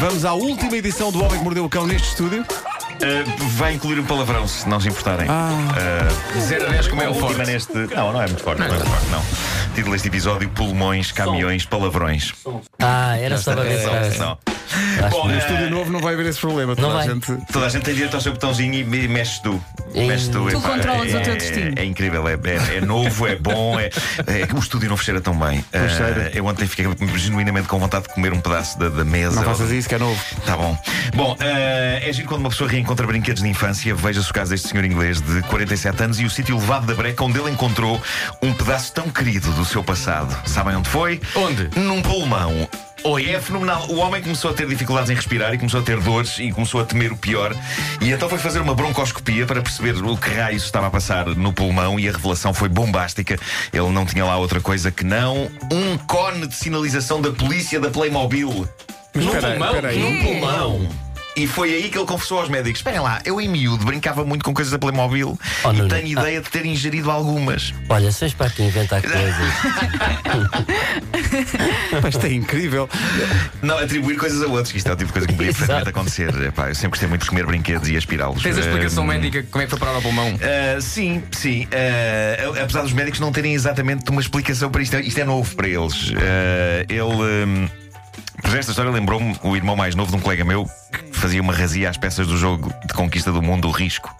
Vamos à última edição do Homem que Mordeu o Cão neste estúdio. Uh, vai incluir um palavrão, se não se importarem. Ah. Uh, 0 a 10 como é a última neste. Não, não é muito forte, não, é muito forte, não. Título deste episódio: Pulmões, caminhões, palavrões. Ah, era só para ver Não. Bom, que- No estúdio novo não vai haver esse problema. Toda a vai. gente. Toda a gente tem direito ao seu botãozinho e me- mexes tu. Mexes tu. Tu controlas é, o teu destino. É, incrível, é, é- é novo, é bom. É, é que o estúdio não cheira tão bem. Uh, cheira. eu ontem fiquei genuinamente com vontade de comer um pedaço da, da mesa. Não faças isso, que é novo. Tá bom. Bom, eh, é giro quando uma pessoa reencontra brinquedos de infância. Veja-se o caso deste senhor inglês de 47 anos e o sítio elevado da breca onde ele encontrou um pedaço tão querido do seu passado. Sabem onde foi? Onde? Num pulmão. Oi, é fenomenal. O homem começou a ter dificuldades em respirar e começou a ter dores e começou a temer o pior. E então foi fazer uma broncoscopia para perceber o que raios estava a passar no pulmão e a revelação foi bombástica. Ele não tinha lá outra coisa que não um cone de sinalização da polícia da Playmobil. Mas Num espera aí, pulmão? espera aí. Num pulmão? E foi aí que ele confessou aos médicos: Esperem lá, eu em miúdo brincava muito com coisas da Playmobil Oh, e Nuno. tenho ideia de ter ingerido algumas. Olha, se és para aqui inventar coisas. Pá, Isto é incrível. Não, atribuir coisas a outros, que isto é o tipo de coisa que me perfeitamente acontecer. Epá, eu sempre gostei muito de comer brinquedos e aspirá-los. Tens a explicação médica como é que foi parar ao pulmão? ah, sim, sim. Ah, apesar dos médicos não terem exatamente uma explicação para isto, isto é novo para eles. Ah, ele. Por esta história lembrou-me o irmão mais novo de um colega meu que fazia uma razia às peças do jogo de conquista do mundo, o risco.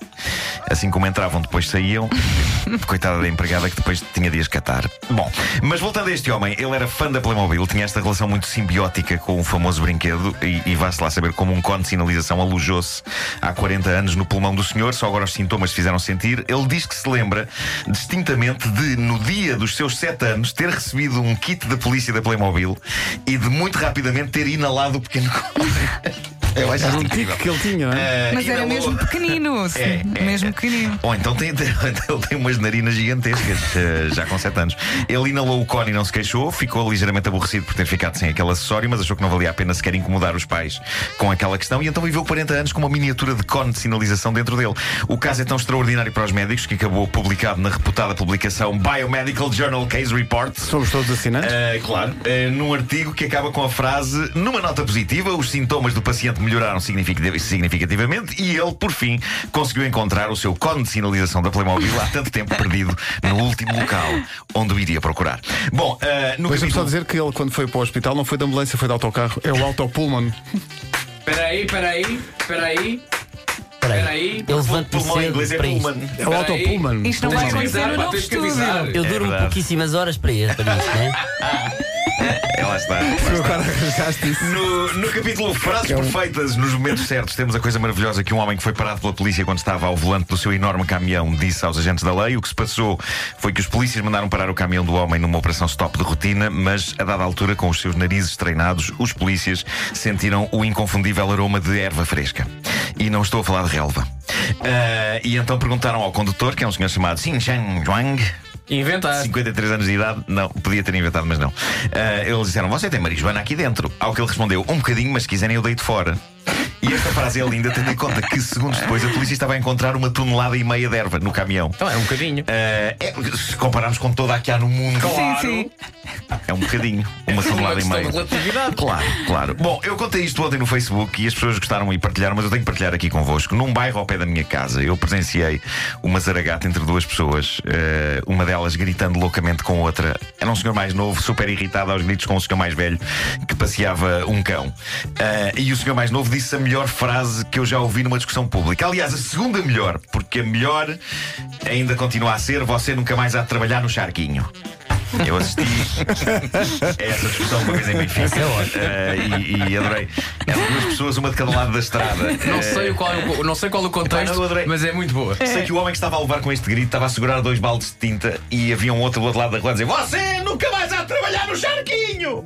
Assim como entravam, depois saíam. Coitada da empregada que depois tinha de as catar. Bom, mas voltando a este homem, ele era fã da Playmobil, tinha esta relação muito simbiótica com o famoso brinquedo e, e vá-se lá saber como um cone de sinalização alojou-se há 40 anos no pulmão do senhor, só agora os sintomas se fizeram sentir. Ele diz que se lembra distintamente de, no dia dos seus 7 anos, ter recebido um kit da polícia da Playmobil e de muito rapidamente ter inalado o pequeno cone. Eu acho Era um tique que ele tinha, não é? Ah, Mas era mesmo pequenino. sim, É, é, mesmo é. pequenino. Ou então tem, ele tem umas narinas gigantescas, eh, já com 7 anos. Ele inalou o cone e não se queixou, ficou ligeiramente aborrecido por ter ficado sem aquele acessório, mas achou que não valia a pena sequer incomodar os pais com aquela questão e então viveu 40 anos com uma miniatura de cone de sinalização dentro dele. O caso é tão extraordinário para os médicos que acabou publicado na reputada publicação Biomedical Journal Case Report. Somos todos assinantes. Uh, claro, uh, num artigo que acaba com a frase: numa nota positiva, os sintomas do paciente melhoraram significativ- significativamente e ele, por fim, conseguiu encontrar o seu cone de sinalização da Playmobil há tanto tempo perdido no último local onde o iria procurar. Bom, uh, no Deixa-me só capítulo. dizer que ele, quando foi para o hospital, não foi de ambulância, foi de autocarro. É o autopullman. Espera aí, espera aí, espera aí. Espera Espera aí. aí. Eu levanto-me cedo é para isto. É o autopullman. Isto não vai acontecer no novo estúdio. Eu É duro verdade. pouquíssimas horas para ir para isto, né? É, lá está. Agora arranjaste isso. No, no capítulo Frases Perfeitas, nos momentos certos, temos a coisa maravilhosa que um homem que foi parado pela polícia quando estava ao volante do seu enorme caminhão disse aos agentes da lei. O que se passou foi que os polícias mandaram parar o caminhão do homem numa operação stop de rotina, mas a dada altura, com os seus narizes treinados, os polícias sentiram o inconfundível aroma de erva fresca. E não estou a falar de relva. Ah, e então perguntaram ao condutor, que é um senhor chamado Xin Chang Zhuang. Inventar. 53 anos de idade, não, podia ter inventado, mas não. Ah, eles disseram: Você tem marijuana aqui dentro. Ao que ele respondeu: Um bocadinho, mas se quiserem eu deito fora. E esta frase é linda, tendo em conta que segundos depois a polícia estava a encontrar uma tonelada e meia de erva no caminhão. Então é um bocadinho. Ah, é- se compararmos com toda a que há no mundo, Sim, sim. é um bocadinho, uma tonelada e meia. relatividade. Claro, claro. Bom, eu contei isto ontem no Facebook e as pessoas gostaram e partilharam, mas eu tenho que partilhar aqui convosco. Num bairro ao pé da minha casa, eu presenciei uma zaragata entre duas pessoas, eh, uma delas gritando loucamente com outra. Era um senhor mais novo, super irritado aos gritos com um senhor mais velho que passeava um cão. Eh, e o senhor mais novo disse a melhor frase que eu já ouvi numa discussão pública. Aliás, a segunda melhor, porque a melhor ainda continua a ser: você nunca mais há de trabalhar no charquinho. Eu assisti a essa discussão uma vez em Benfica Eh, e, e adorei. Eram duas pessoas, uma de cada lado da estrada. Não Eh, sei, qual, é o- não sei qual o contexto, mas é muito boa. Sei que o homem que estava a levar com este grito estava a segurar dois baldes de tinta e havia um outro do outro lado da rua a dizer: Você nunca mais há de trabalhar no charquinho!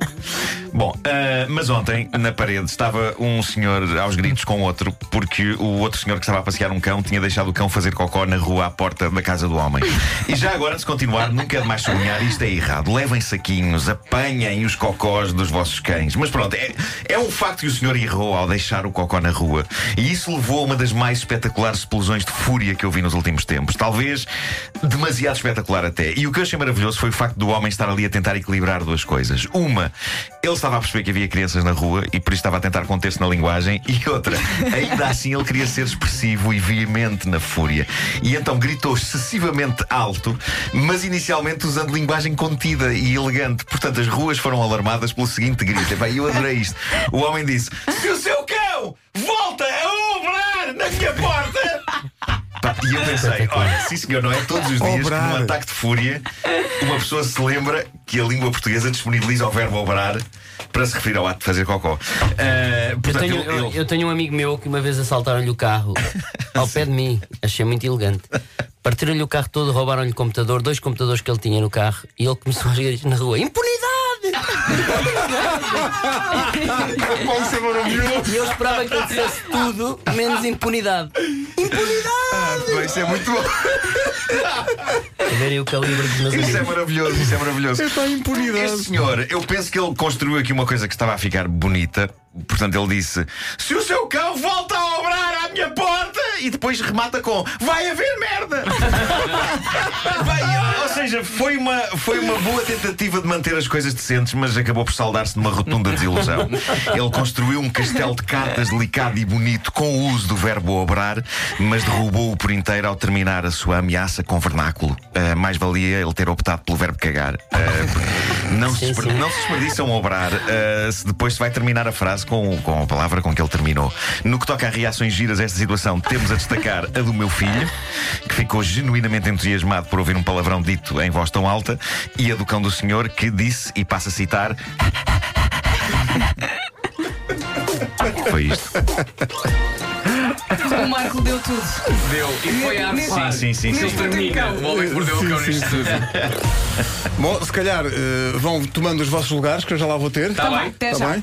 Bom, ah, mas ontem na parede estava um senhor aos gritos com outro, porque o outro senhor que estava a passear um cão tinha deixado o cão fazer cocó na rua à porta da casa do homem. E já agora, de continuar, nunca é demais sublinhar, isto é errado. Levem saquinhos, apanhem os cocós dos vossos cães. Mas pronto, é, é um facto que o senhor errou ao deixar o cocó na rua. E isso levou a uma das mais espetaculares explosões de fúria que eu vi nos últimos tempos. Talvez demasiado espetacular até. E o que eu achei maravilhoso foi o facto do homem estar ali a tentar equilibrar duas coisas. Uma, ele estava a perceber que havia crianças na rua e por isso estava a tentar conter-se na linguagem. E outra, ainda assim ele queria ser expressivo e veemente na fúria. E então gritou excessivamente alto, mas inicialmente usando linguagem contida e elegante. Portanto, as ruas foram alarmadas pelo seguinte grito. Epá, eu adorei isto. O homem disse: Se o seu cão volta a obrar na minha porta. E eu pensei, olha, sim senhor, não é todos os dias Obrar. que num ataque de fúria uma pessoa se lembra que a língua portuguesa disponibiliza o verbo obrar para se referir ao ato de fazer cocó. Eu portanto, tenho, ele- eu, ele- eu tenho um amigo meu que uma vez assaltaram-lhe o carro ao pé de mim. Achei muito elegante. Partiram-lhe o carro todo, roubaram-lhe o computador, dois computadores que ele tinha no carro, e ele começou a rir na rua: Impunidade! Pode ser maravilhoso. E eu esperava que ele dissesse tudo, menos impunidade. Ah, bem, isso é muito bom. A verem o calibre dos meus Isso é amigos. maravilhoso, isso é maravilhoso. Epá, impunidade. Este senhor, eu penso que ele construiu aqui uma coisa que estava a ficar bonita. Portanto, ele disse: Se o seu cão volta a obrar à minha porta, e depois remata com: Vai haver merda! Seja, foi uma, foi uma boa tentativa de manter as coisas decentes, mas acabou por saldar-se numa rotunda desilusão. Ele construiu um castelo de cartas delicado e bonito com o uso do verbo obrar, mas derrubou-o por inteiro ao terminar a sua ameaça com vernáculo. Ah, mais valia ele ter optado pelo verbo cagar. Porque não, se não se desperdiçam obrar ah, se depois se vai terminar a frase com, com a palavra com que ele terminou. No que toca a reações giras a esta situação, temos a destacar a do meu filho, que ficou genuinamente entusiasmado por ouvir um palavrão dito em voz tão alta, e a do cão do senhor, que disse, e passa a citar. Foi isto. O Marco deu tudo. Deu. E foi a atuar. Sim, sim, sim, Ele sim. termina. O homem que mordeu o cão Sim, neste sim. Bom, se calhar eh, vão tomando os vossos lugares, que eu já lá vou ter. Tá bem. Até Tá já. bem?